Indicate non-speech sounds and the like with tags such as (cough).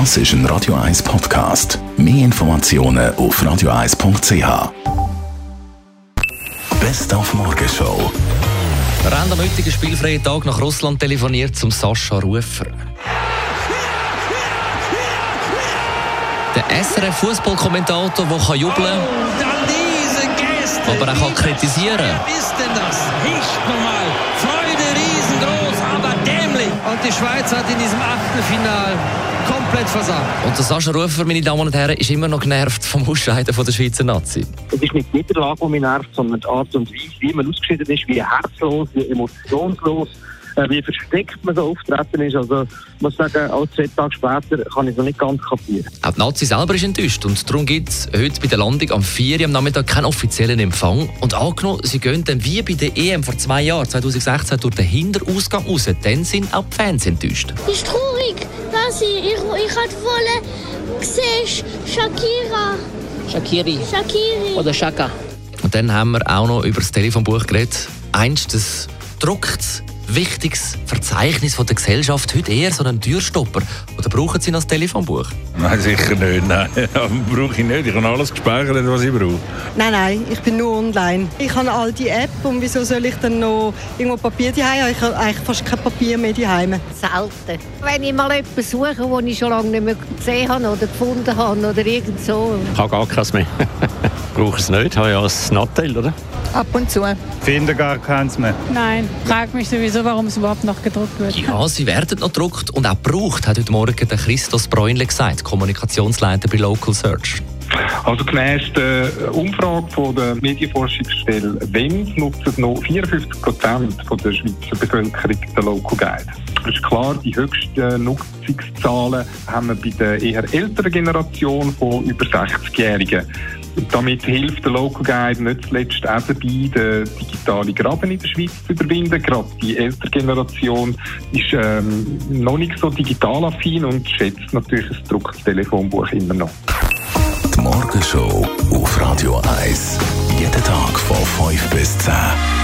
Das ist ein Radio 1 Podcast. Mehr Informationen auf radio1.ch. Best auf Morgenshow. Wir haben am heutigen spielfreien Tag nach Russland telefoniert zum Sascha Rufer. Der SRF-Fußballkommentator, der jubeln kann, diese Geste. aber er kann kritisieren. Wer ist denn das? Nicht normal. Freude riesengroß, aber dämlich. Und die Schweiz hat in diesem Achtelfinal komplett versagt. Und der Sascha Rufer, meine Damen und Herren, ist immer noch genervt vom Ausscheiden von der Schweizer Nazi. Es ist nicht die Niederlage, die mich nervt, sondern die Art und Weise, wie man ausgeschieden ist, wie herzlos, wie emotionslos, wie versteckt man so auftreten ist. Also, ich muss sagen, auch zwei Tage später kann ich es noch nicht ganz kapieren. Auch die Nazi selber ist enttäuscht und darum gibt es heute bei der Landung am 4 Uhr am Nachmittag keinen offiziellen Empfang. Und angenommen, sie gehen dann wie bei der EM vor zwei Jahren, 2016, durch den Hinterausgang raus, dann sind auch die Fans enttäuscht. ist traurig, dass ich, ich, ich hatte wollen gesehen, Shakira, Shakiri Shakiri. oder Shaka. Und dann haben wir auch noch über das Telefonbuch geredet. Einst das druckt wichtiges Verzeichnis der Gesellschaft, heute eher so einen Türstopper. Brauchen Sie noch das Telefonbuch? Nein, sicher nicht. Nein, (laughs) brauche ich nicht. Ich habe alles gespeichert, was ich brauche. Nein, nein, ich bin nur online. Ich habe all die App und wieso soll ich dann noch irgendwo Papier daheim haben? Ich habe eigentlich fast kein Papier mehr daheim. Selten. Wenn ich mal etwas suche, das ich schon lange nicht mehr gesehen habe oder gefunden habe oder irgend so. Ich habe gar keins mehr. (laughs) Brauche es nicht, habe ja ein Nattel, oder? Ab und zu. Finde gar keins mehr. Nein, frag mich sowieso, warum es überhaupt noch gedruckt wird. Ja, sie werden noch gedruckt und auch gebraucht, hat heute Morgen der Christos Bräunle gesagt, Kommunikationsleiter bei Local Search. Also gemäss der Umfrage von der Medienforschungsstelle WEMS nutzen noch 54 Prozent der Schweizer Bevölkerung den Local Guide. Es ist klar, die höchsten Nutzungszahlen haben wir bei der eher älteren Generation von über 60-Jährigen. Damit hilft der Local Guide nicht zuletzt auch dabei, den digitalen Graben in der Schweiz zu überwinden. Gerade die ältere Generation ist ähm, noch nicht so digital affin und schätzt natürlich das gedruckte Telefonbuch immer noch. Die Morgenshow auf Radio 1. Jeden Tag von 5 bis 10.